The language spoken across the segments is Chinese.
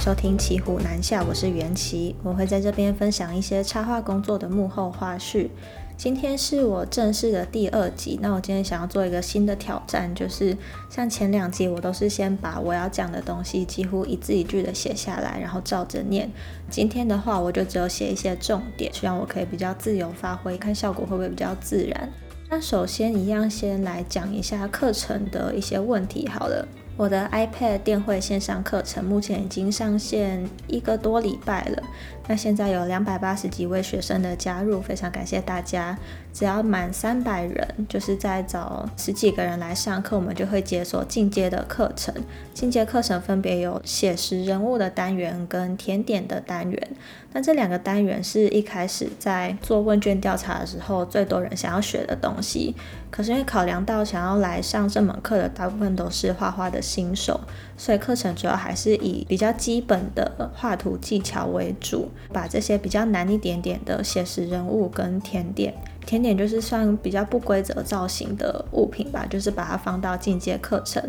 收听骑虎难下，我是袁琪，我会在这边分享一些插画工作的幕后花絮。今天是我正式的第二集，那我今天想要做一个新的挑战，就是像前两集我都是先把我要讲的东西几乎一字一句的写下来，然后照着念。今天的话，我就只有写一些重点，希望我可以比较自由发挥，看效果会不会比较自然。那首先一样先来讲一下课程的一些问题，好了。我的 iPad 电绘线上课程目前已经上线一个多礼拜了，那现在有两百八十几位学生的加入，非常感谢大家。只要满三百人，就是在找十几个人来上课，我们就会解锁进阶的课程。进阶课程分别有写实人物的单元跟甜点的单元。那这两个单元是一开始在做问卷调查的时候最多人想要学的东西。可是因为考量到想要来上这门课的大部分都是画画的新手，所以课程主要还是以比较基本的画图技巧为主，把这些比较难一点点的写实人物跟甜点。甜点就是算比较不规则造型的物品吧，就是把它放到进阶课程。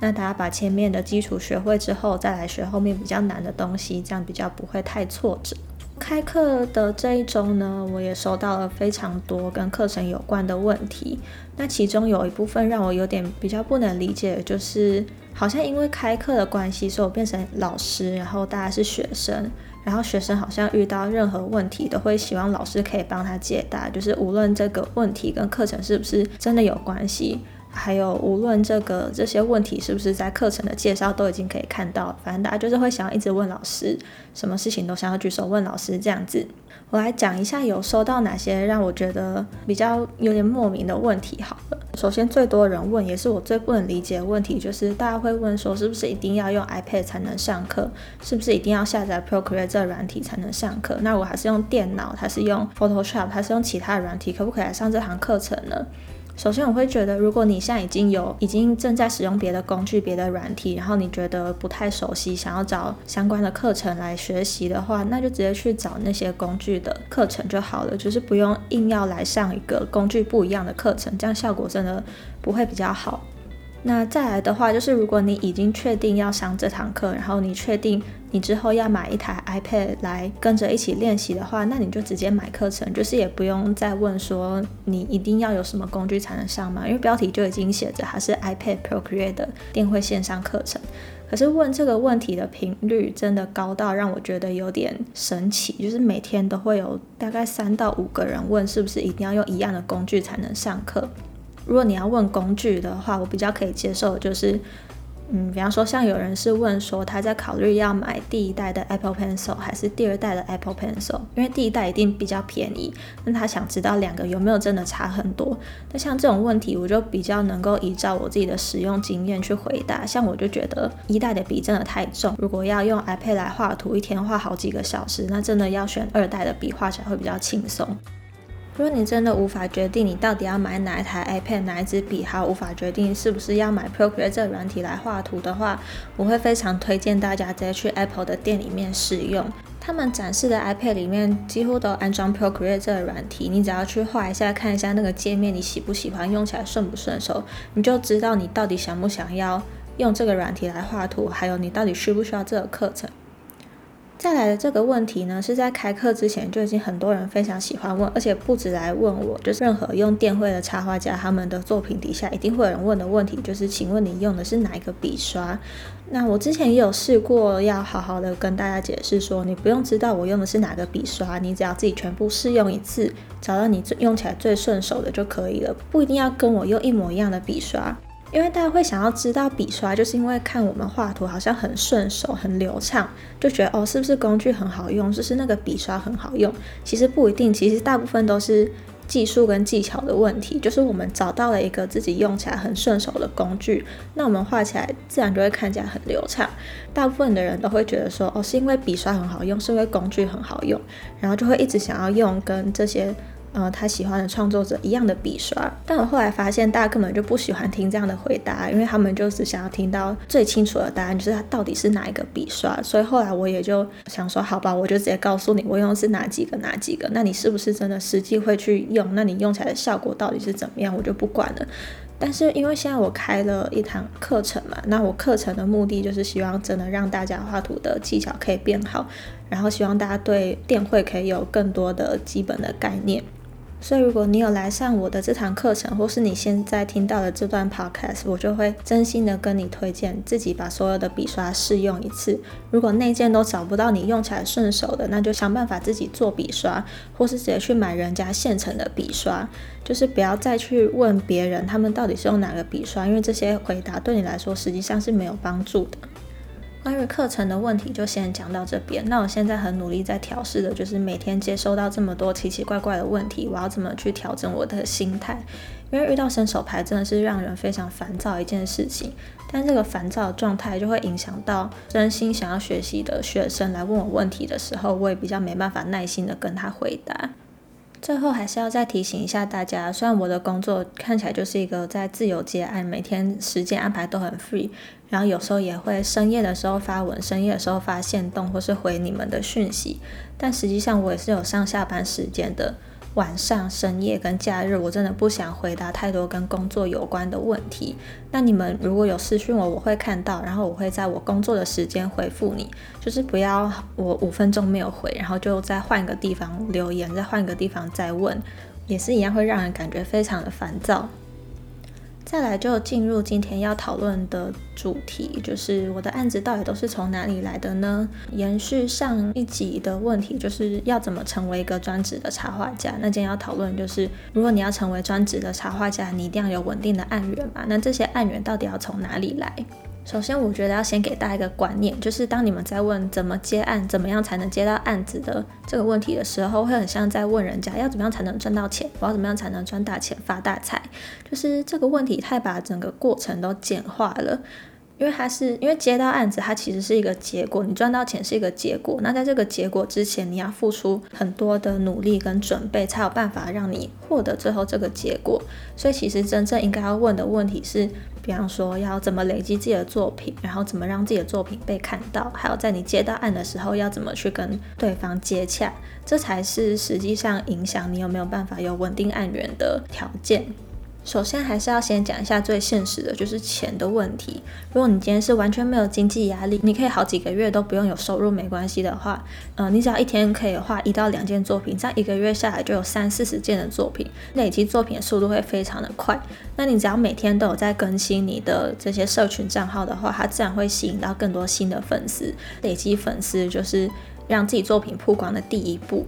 那大家把前面的基础学会之后，再来学后面比较难的东西，这样比较不会太挫折。开课的这一周呢，我也收到了非常多跟课程有关的问题。那其中有一部分让我有点比较不能理解，就是好像因为开课的关系，所以我变成老师，然后大家是学生。然后学生好像遇到任何问题都会希望老师可以帮他解答，就是无论这个问题跟课程是不是真的有关系，还有无论这个这些问题是不是在课程的介绍都已经可以看到，反正大家就是会想要一直问老师，什么事情都想要举手问老师这样子。我来讲一下有收到哪些让我觉得比较有点莫名的问题。好了，首先最多人问，也是我最不能理解的问题，就是大家会问说，是不是一定要用 iPad 才能上课？是不是一定要下载 Procreate 这软体才能上课？那我还是用电脑，还是用 Photoshop，还是用其他软体，可不可以来上这堂课程呢？首先，我会觉得，如果你现在已经有已经正在使用别的工具、别的软体，然后你觉得不太熟悉，想要找相关的课程来学习的话，那就直接去找那些工具的课程就好了，就是不用硬要来上一个工具不一样的课程，这样效果真的不会比较好。那再来的话，就是如果你已经确定要上这堂课，然后你确定你之后要买一台 iPad 来跟着一起练习的话，那你就直接买课程，就是也不用再问说你一定要有什么工具才能上嘛，因为标题就已经写着它是 iPad Procreate 的电绘线上课程。可是问这个问题的频率真的高到让我觉得有点神奇，就是每天都会有大概三到五个人问是不是一定要用一样的工具才能上课。如果你要问工具的话，我比较可以接受，就是，嗯，比方说像有人是问说他在考虑要买第一代的 Apple Pencil 还是第二代的 Apple Pencil，因为第一代一定比较便宜，那他想知道两个有没有真的差很多。那像这种问题，我就比较能够依照我自己的使用经验去回答。像我就觉得一代的笔真的太重，如果要用 iPad 来画图，一天画好几个小时，那真的要选二代的笔，画起来会比较轻松。如果你真的无法决定你到底要买哪一台 iPad、哪一支笔，还无法决定是不是要买 Procreate 这个软体来画图的话，我会非常推荐大家直接去 Apple 的店里面试用。他们展示的 iPad 里面几乎都安装 Procreate 这个软体，你只要去画一下，看一下那个界面，你喜不喜欢，用起来顺不顺手，你就知道你到底想不想要用这个软体来画图，还有你到底需不需要这个课程。再来的这个问题呢，是在开课之前就已经很多人非常喜欢问，而且不止来问我，就是任何用电绘的插画家，他们的作品底下一定会有人问的问题，就是请问你用的是哪一个笔刷？那我之前也有试过，要好好的跟大家解释说，你不用知道我用的是哪个笔刷，你只要自己全部试用一次，找到你最用起来最顺手的就可以了，不一定要跟我用一模一样的笔刷。因为大家会想要知道笔刷，就是因为看我们画图好像很顺手、很流畅，就觉得哦，是不是工具很好用，就是那个笔刷很好用？其实不一定，其实大部分都是技术跟技巧的问题。就是我们找到了一个自己用起来很顺手的工具，那我们画起来自然就会看起来很流畅。大部分的人都会觉得说，哦，是因为笔刷很好用，是因为工具很好用，然后就会一直想要用跟这些。呃，他喜欢的创作者一样的笔刷，但我后来发现，大家根本就不喜欢听这样的回答，因为他们就只想要听到最清楚的答案，就是它到底是哪一个笔刷。所以后来我也就想说，好吧，我就直接告诉你，我用的是哪几个哪几个，那你是不是真的实际会去用？那你用起来的效果到底是怎么样？我就不管了。但是因为现在我开了一堂课程嘛，那我课程的目的就是希望真的让大家画图的技巧可以变好，然后希望大家对电绘可以有更多的基本的概念。所以，如果你有来上我的这堂课程，或是你现在听到的这段 podcast，我就会真心的跟你推荐自己把所有的笔刷试用一次。如果那件都找不到你用起来顺手的，那就想办法自己做笔刷，或是直接去买人家现成的笔刷。就是不要再去问别人他们到底是用哪个笔刷，因为这些回答对你来说实际上是没有帮助的。关于课程的问题就先讲到这边。那我现在很努力在调试的，就是每天接收到这么多奇奇怪怪的问题，我要怎么去调整我的心态？因为遇到伸手牌真的是让人非常烦躁一件事情。但这个烦躁的状态就会影响到真心想要学习的学生来问我问题的时候，我也比较没办法耐心的跟他回答。最后还是要再提醒一下大家，虽然我的工作看起来就是一个在自由接案，每天时间安排都很 free。然后有时候也会深夜的时候发文，深夜的时候发现动或是回你们的讯息，但实际上我也是有上下班时间的，晚上、深夜跟假日，我真的不想回答太多跟工作有关的问题。那你们如果有私讯我，我会看到，然后我会在我工作的时间回复你，就是不要我五分钟没有回，然后就再换个地方留言，再换个地方再问，也是一样会让人感觉非常的烦躁。再来就进入今天要讨论的主题，就是我的案子到底都是从哪里来的呢？延续上一集的问题，就是要怎么成为一个专职的插画家。那今天要讨论就是，如果你要成为专职的插画家，你一定要有稳定的案源嘛？那这些案源到底要从哪里来？首先，我觉得要先给大家一个观念，就是当你们在问怎么接案、怎么样才能接到案子的这个问题的时候，会很像在问人家要怎么样才能赚到钱，我要怎么样才能赚大钱、发大财。就是这个问题太把整个过程都简化了。因为它是因为接到案子，它其实是一个结果，你赚到钱是一个结果。那在这个结果之前，你要付出很多的努力跟准备，才有办法让你获得最后这个结果。所以其实真正应该要问的问题是，比方说要怎么累积自己的作品，然后怎么让自己的作品被看到，还有在你接到案的时候要怎么去跟对方接洽，这才是实际上影响你有没有办法有稳定案源的条件。首先还是要先讲一下最现实的，就是钱的问题。如果你今天是完全没有经济压力，你可以好几个月都不用有收入没关系的话，嗯，你只要一天可以画一到两件作品，这样一个月下来就有三四十件的作品，累积作品的速度会非常的快。那你只要每天都有在更新你的这些社群账号的话，它自然会吸引到更多新的粉丝，累积粉丝就是让自己作品曝光的第一步。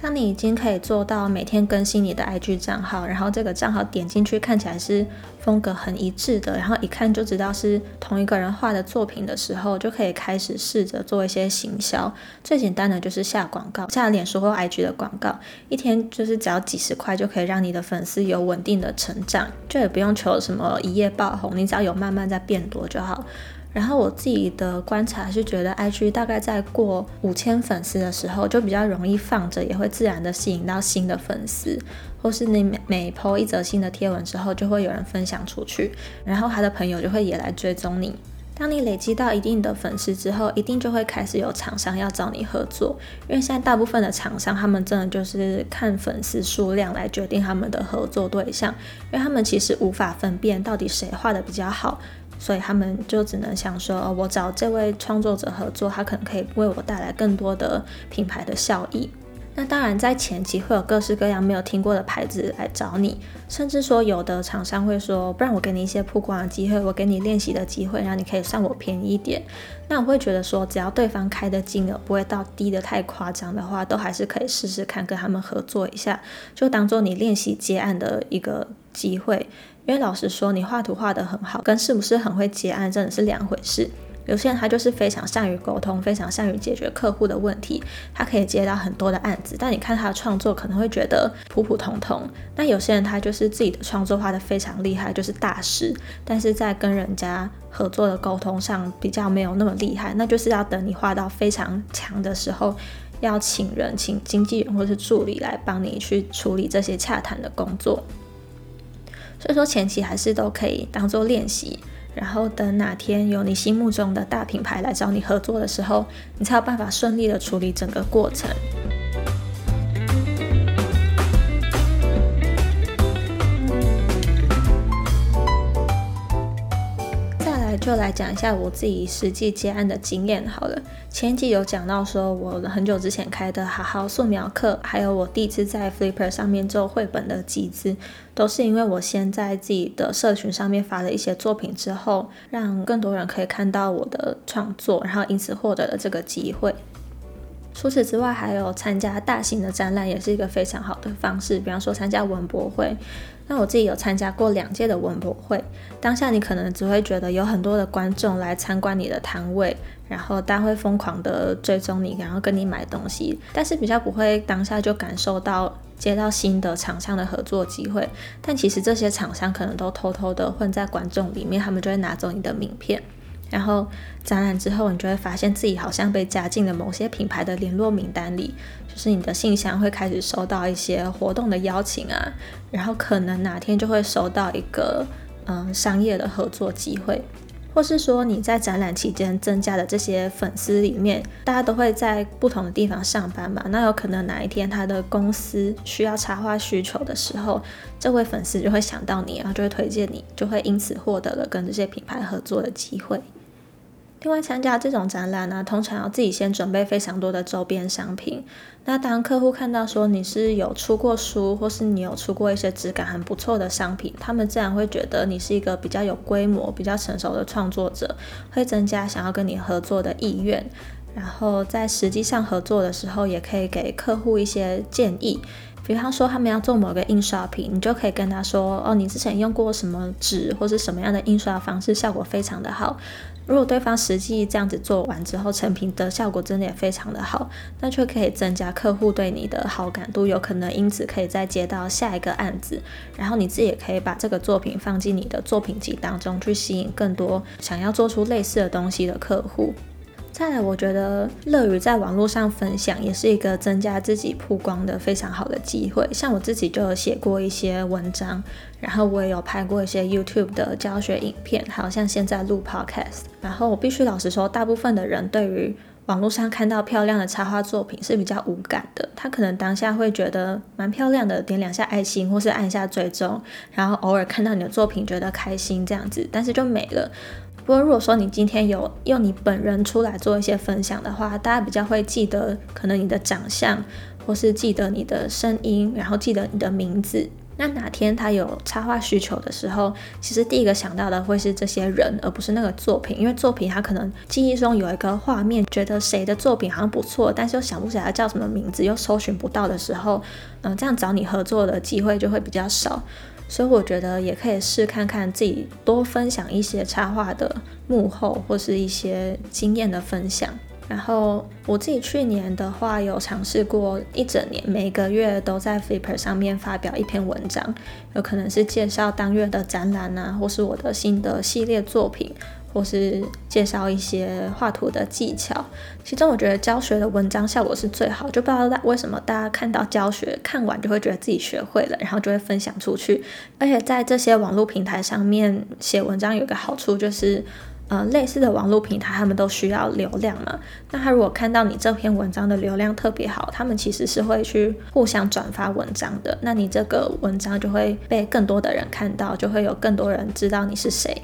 当你已经可以做到每天更新你的 IG 账号，然后这个账号点进去看起来是风格很一致的，然后一看就知道是同一个人画的作品的时候，就可以开始试着做一些行销。最简单的就是下广告，下脸书或 IG 的广告，一天就是只要几十块就可以让你的粉丝有稳定的成长，就也不用求什么一夜爆红，你只要有慢慢在变多就好。然后我自己的观察是觉得，IG 大概在过五千粉丝的时候，就比较容易放着，也会自然的吸引到新的粉丝，或是你每每 po 一则新的贴文之后，就会有人分享出去，然后他的朋友就会也来追踪你。当你累积到一定的粉丝之后，一定就会开始有厂商要找你合作，因为现在大部分的厂商，他们真的就是看粉丝数量来决定他们的合作对象，因为他们其实无法分辨到底谁画的比较好。所以他们就只能想说，哦，我找这位创作者合作，他可能可以为我带来更多的品牌的效益。那当然，在前期会有各式各样没有听过的牌子来找你，甚至说有的厂商会说，不然我给你一些曝光的机会，我给你练习的机会，让你可以算我便宜一点。那我会觉得说，只要对方开的金额不会到低的太夸张的话，都还是可以试试看跟他们合作一下，就当做你练习接案的一个机会。因为老实说，你画图画得很好，跟是不是很会结案真的是两回事。有些人他就是非常善于沟通，非常善于解决客户的问题，他可以接到很多的案子。但你看他的创作，可能会觉得普普通通。那有些人他就是自己的创作画得非常厉害，就是大师，但是在跟人家合作的沟通上比较没有那么厉害。那就是要等你画到非常强的时候，要请人，请经纪人或是助理来帮你去处理这些洽谈的工作。所以说前期还是都可以当做练习，然后等哪天有你心目中的大品牌来找你合作的时候，你才有办法顺利的处理整个过程。就来讲一下我自己实际接案的经验好了。前集有讲到说，我很久之前开的好好素描课，还有我第一次在 Flipper 上面做绘本的集资，都是因为我先在自己的社群上面发了一些作品之后，让更多人可以看到我的创作，然后因此获得了这个机会。除此之外，还有参加大型的展览，也是一个非常好的方式。比方说参加文博会，那我自己有参加过两届的文博会。当下你可能只会觉得有很多的观众来参观你的摊位，然后大家会疯狂的追踪你，然后跟你买东西，但是比较不会当下就感受到接到新的厂商的合作机会。但其实这些厂商可能都偷偷的混在观众里面，他们就会拿走你的名片。然后展览之后，你就会发现自己好像被加进了某些品牌的联络名单里，就是你的信箱会开始收到一些活动的邀请啊，然后可能哪天就会收到一个嗯商业的合作机会，或是说你在展览期间增加的这些粉丝里面，大家都会在不同的地方上班嘛，那有可能哪一天他的公司需要插画需求的时候，这位粉丝就会想到你，然后就会推荐你，就会因此获得了跟这些品牌合作的机会。另外，参加这种展览呢，通常要自己先准备非常多的周边商品。那当客户看到说你是有出过书，或是你有出过一些质感很不错的商品，他们自然会觉得你是一个比较有规模、比较成熟的创作者，会增加想要跟你合作的意愿。然后在实际上合作的时候，也可以给客户一些建议。比方说，他们要做某个印刷品，你就可以跟他说：“哦，你之前用过什么纸，或是什么样的印刷方式，效果非常的好。”如果对方实际这样子做完之后，成品的效果真的也非常的好，那就可以增加客户对你的好感度，有可能因此可以再接到下一个案子，然后你自己也可以把这个作品放进你的作品集当中，去吸引更多想要做出类似的东西的客户。再来，我觉得乐于在网络上分享也是一个增加自己曝光的非常好的机会。像我自己就有写过一些文章，然后我也有拍过一些 YouTube 的教学影片，还有像现在录 Podcast。然后我必须老实说，大部分的人对于网络上看到漂亮的插画作品是比较无感的。他可能当下会觉得蛮漂亮的，点两下爱心或是按下追踪，然后偶尔看到你的作品觉得开心这样子，但是就没了。不过，如果说你今天有用你本人出来做一些分享的话，大家比较会记得可能你的长相，或是记得你的声音，然后记得你的名字。那哪天他有插画需求的时候，其实第一个想到的会是这些人，而不是那个作品，因为作品他可能记忆中有一个画面，觉得谁的作品好像不错，但是又想不起来叫什么名字，又搜寻不到的时候，嗯，这样找你合作的机会就会比较少。所以我觉得也可以试看看自己多分享一些插画的幕后或是一些经验的分享。然后我自己去年的话有尝试过一整年，每个月都在 Flipper 上面发表一篇文章，有可能是介绍当月的展览啊，或是我的新的系列作品。或是介绍一些画图的技巧，其中我觉得教学的文章效果是最好，就不知道为什么大家看到教学看完就会觉得自己学会了，然后就会分享出去。而且在这些网络平台上面写文章有个好处就是，呃，类似的网络平台他们都需要流量嘛，那他如果看到你这篇文章的流量特别好，他们其实是会去互相转发文章的，那你这个文章就会被更多的人看到，就会有更多人知道你是谁。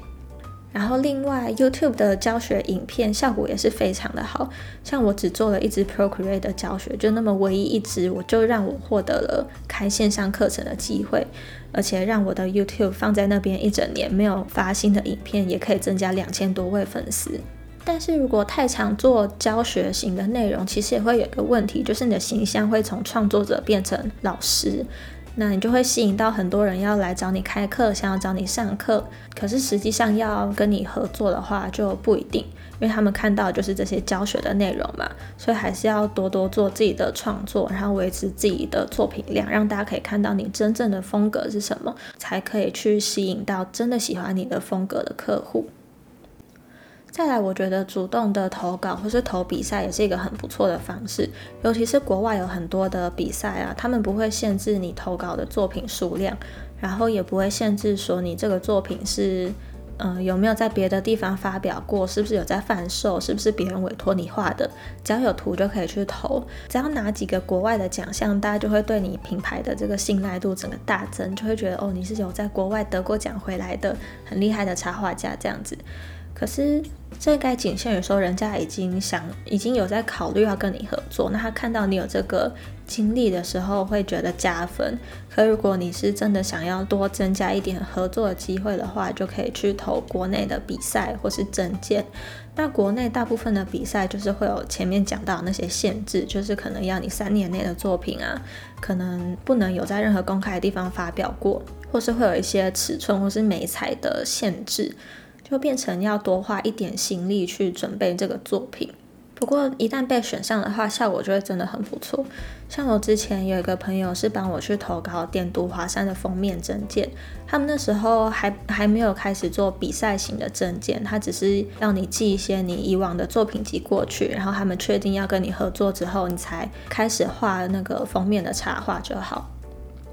然后另外，YouTube 的教学影片效果也是非常的好，像我只做了一支 Procreate 的教学，就那么唯一一支，我就让我获得了开线上课程的机会，而且让我的 YouTube 放在那边一整年没有发新的影片，也可以增加两千多位粉丝。但是如果太常做教学型的内容，其实也会有一个问题，就是你的形象会从创作者变成老师。那你就会吸引到很多人要来找你开课，想要找你上课。可是实际上要跟你合作的话就不一定，因为他们看到就是这些教学的内容嘛，所以还是要多多做自己的创作，然后维持自己的作品量，让大家可以看到你真正的风格是什么，才可以去吸引到真的喜欢你的风格的客户。再来，我觉得主动的投稿或是投比赛也是一个很不错的方式，尤其是国外有很多的比赛啊，他们不会限制你投稿的作品数量，然后也不会限制说你这个作品是，嗯，有没有在别的地方发表过，是不是有在贩售，是不是别人委托你画的，只要有图就可以去投，只要拿几个国外的奖项，大家就会对你品牌的这个信赖度整个大增，就会觉得哦，你是有在国外得过奖回来的很厉害的插画家这样子。可是这该仅限于说人家已经想已经有在考虑要跟你合作，那他看到你有这个经历的时候会觉得加分。可如果你是真的想要多增加一点合作的机会的话，就可以去投国内的比赛或是证件。那国内大部分的比赛就是会有前面讲到那些限制，就是可能要你三年内的作品啊，可能不能有在任何公开的地方发表过，或是会有一些尺寸或是美彩的限制，就变成要多花一点心力去准备这个作品。不过一旦被选上的话，效果就会真的很不错。像我之前有一个朋友是帮我去投稿点读华山的封面证件，他们那时候还还没有开始做比赛型的证件，他只是让你寄一些你以往的作品集过去，然后他们确定要跟你合作之后，你才开始画那个封面的插画就好。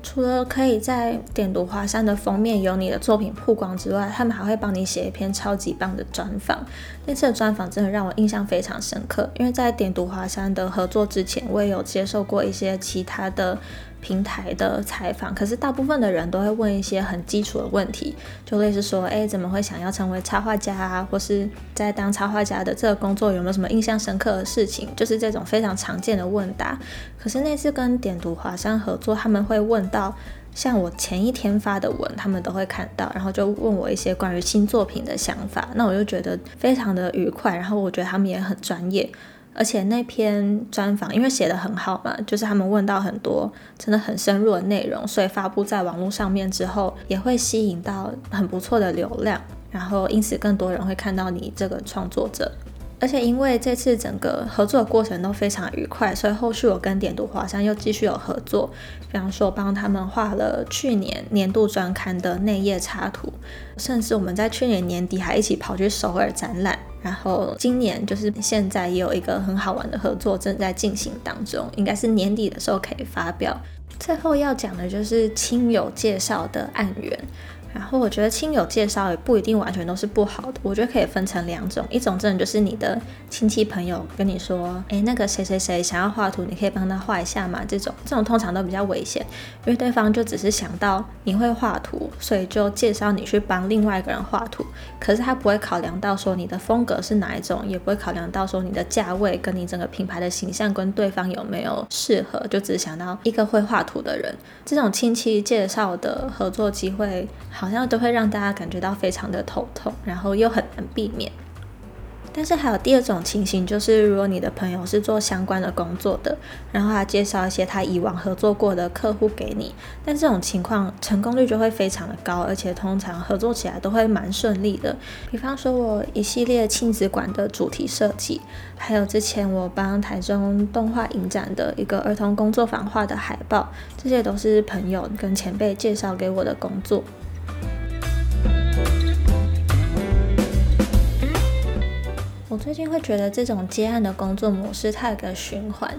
除了可以在点读华山的封面有你的作品曝光之外，他们还会帮你写一篇超级棒的专访。那次的专访真的让我印象非常深刻，因为在点读华山的合作之前，我也有接受过一些其他的。平台的采访，可是大部分的人都会问一些很基础的问题，就类似说，哎，怎么会想要成为插画家啊？或是在当插画家的这个工作有没有什么印象深刻的事情？就是这种非常常见的问答。可是那次跟点读华山合作，他们会问到像我前一天发的文，他们都会看到，然后就问我一些关于新作品的想法。那我就觉得非常的愉快，然后我觉得他们也很专业。而且那篇专访因为写的很好嘛，就是他们问到很多真的很深入的内容，所以发布在网络上面之后，也会吸引到很不错的流量，然后因此更多人会看到你这个创作者。而且因为这次整个合作的过程都非常愉快，所以后续我跟点读华山又继续有合作，比方说帮他们画了去年年度专刊的内页插图，甚至我们在去年年底还一起跑去首尔展览。然后今年就是现在也有一个很好玩的合作正在进行当中，应该是年底的时候可以发表。最后要讲的就是亲友介绍的案源。然后我觉得亲友介绍也不一定完全都是不好的，我觉得可以分成两种，一种真的就是你的亲戚朋友跟你说，哎，那个谁谁谁想要画图，你可以帮他画一下嘛？这种这种通常都比较危险，因为对方就只是想到你会画图，所以就介绍你去帮另外一个人画图，可是他不会考量到说你的风格是哪一种，也不会考量到说你的价位跟你整个品牌的形象跟对方有没有适合，就只想到一个会画图的人，这种亲戚介绍的合作机会。好像都会让大家感觉到非常的头痛，然后又很难避免。但是还有第二种情形，就是如果你的朋友是做相关的工作的，然后他介绍一些他以往合作过的客户给你，但这种情况成功率就会非常的高，而且通常合作起来都会蛮顺利的。比方说，我一系列亲子馆的主题设计，还有之前我帮台中动画影展的一个儿童工作坊画的海报，这些都是朋友跟前辈介绍给我的工作。我最近会觉得这种接案的工作模式，它有个循环，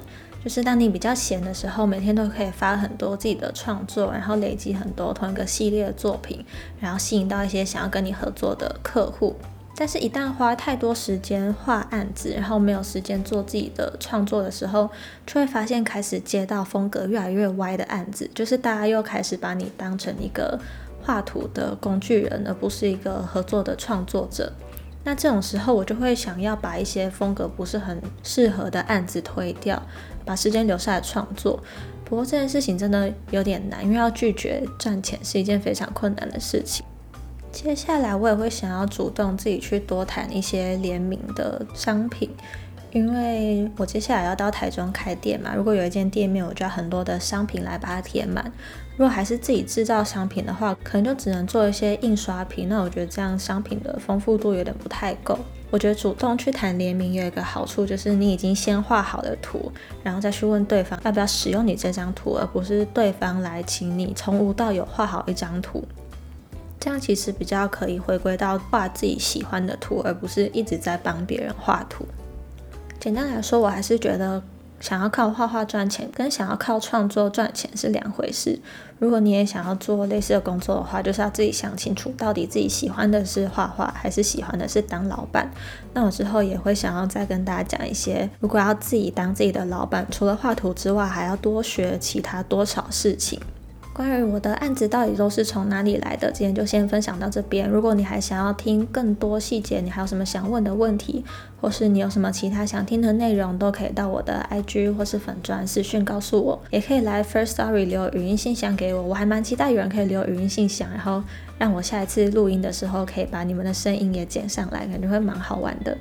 就是当你比较闲的时候，每天都可以发很多自己的创作，然后累积很多同一个系列的作品，然后吸引到一些想要跟你合作的客户。但是，一旦花太多时间画案子，然后没有时间做自己的创作的时候，就会发现开始接到风格越来越歪的案子，就是大家又开始把你当成一个画图的工具人，而不是一个合作的创作者。那这种时候，我就会想要把一些风格不是很适合的案子推掉，把时间留下来创作。不过这件事情真的有点难，因为要拒绝赚钱是一件非常困难的事情。接下来我也会想要主动自己去多谈一些联名的商品。因为我接下来要到台中开店嘛，如果有一间店面，我就要很多的商品来把它填满。如果还是自己制造商品的话，可能就只能做一些印刷品。那我觉得这样商品的丰富度有点不太够。我觉得主动去谈联名有一个好处，就是你已经先画好的图，然后再去问对方要不要使用你这张图，而不是对方来请你从无到有画好一张图。这样其实比较可以回归到画自己喜欢的图，而不是一直在帮别人画图。简单来说，我还是觉得想要靠画画赚钱，跟想要靠创作赚钱是两回事。如果你也想要做类似的工作的话，就是要自己想清楚，到底自己喜欢的是画画，还是喜欢的是当老板。那我之后也会想要再跟大家讲一些，如果要自己当自己的老板，除了画图之外，还要多学其他多少事情。关于我的案子到底都是从哪里来的，今天就先分享到这边。如果你还想要听更多细节，你还有什么想问的问题，或是你有什么其他想听的内容，都可以到我的 IG 或是粉专私讯告诉我，也可以来 First Story 留语音信箱给我。我还蛮期待有人可以留语音信箱，然后让我下一次录音的时候可以把你们的声音也剪上来，感觉会蛮好玩的。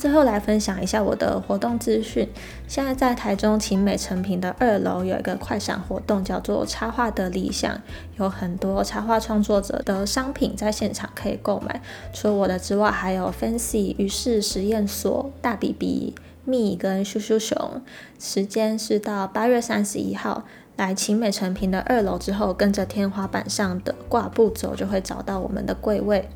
最后来分享一下我的活动资讯。现在在台中晴美成品的二楼有一个快闪活动，叫做插画的理想，有很多插画创作者的商品在现场可以购买。除了我的之外，还有 Fancy 于是实验所、大 B B、蜜跟咻咻熊。时间是到八月三十一号，来晴美成品的二楼之后，跟着天花板上的挂布走，就会找到我们的柜位。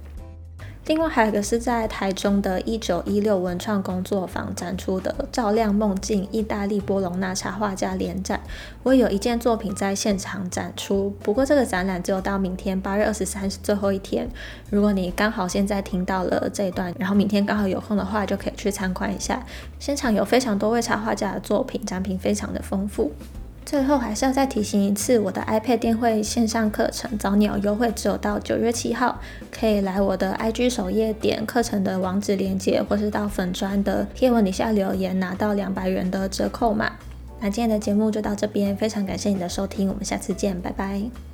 另外还有一个是在台中的一九一六文创工作坊展出的《照亮梦境》意大利波隆纳插画家联展，我有一件作品在现场展出。不过这个展览只有到明天八月二十三是最后一天。如果你刚好现在听到了这一段，然后明天刚好有空的话，就可以去参观一下。现场有非常多位插画家的作品，展品非常的丰富。最后还是要再提醒一次，我的 iPad 电绘线上课程早鸟优惠只有到九月七号，可以来我的 IG 首页点课程的网址链接，或是到粉砖的贴文底下留言拿到两百元的折扣码。那今天的节目就到这边，非常感谢你的收听，我们下次见，拜拜。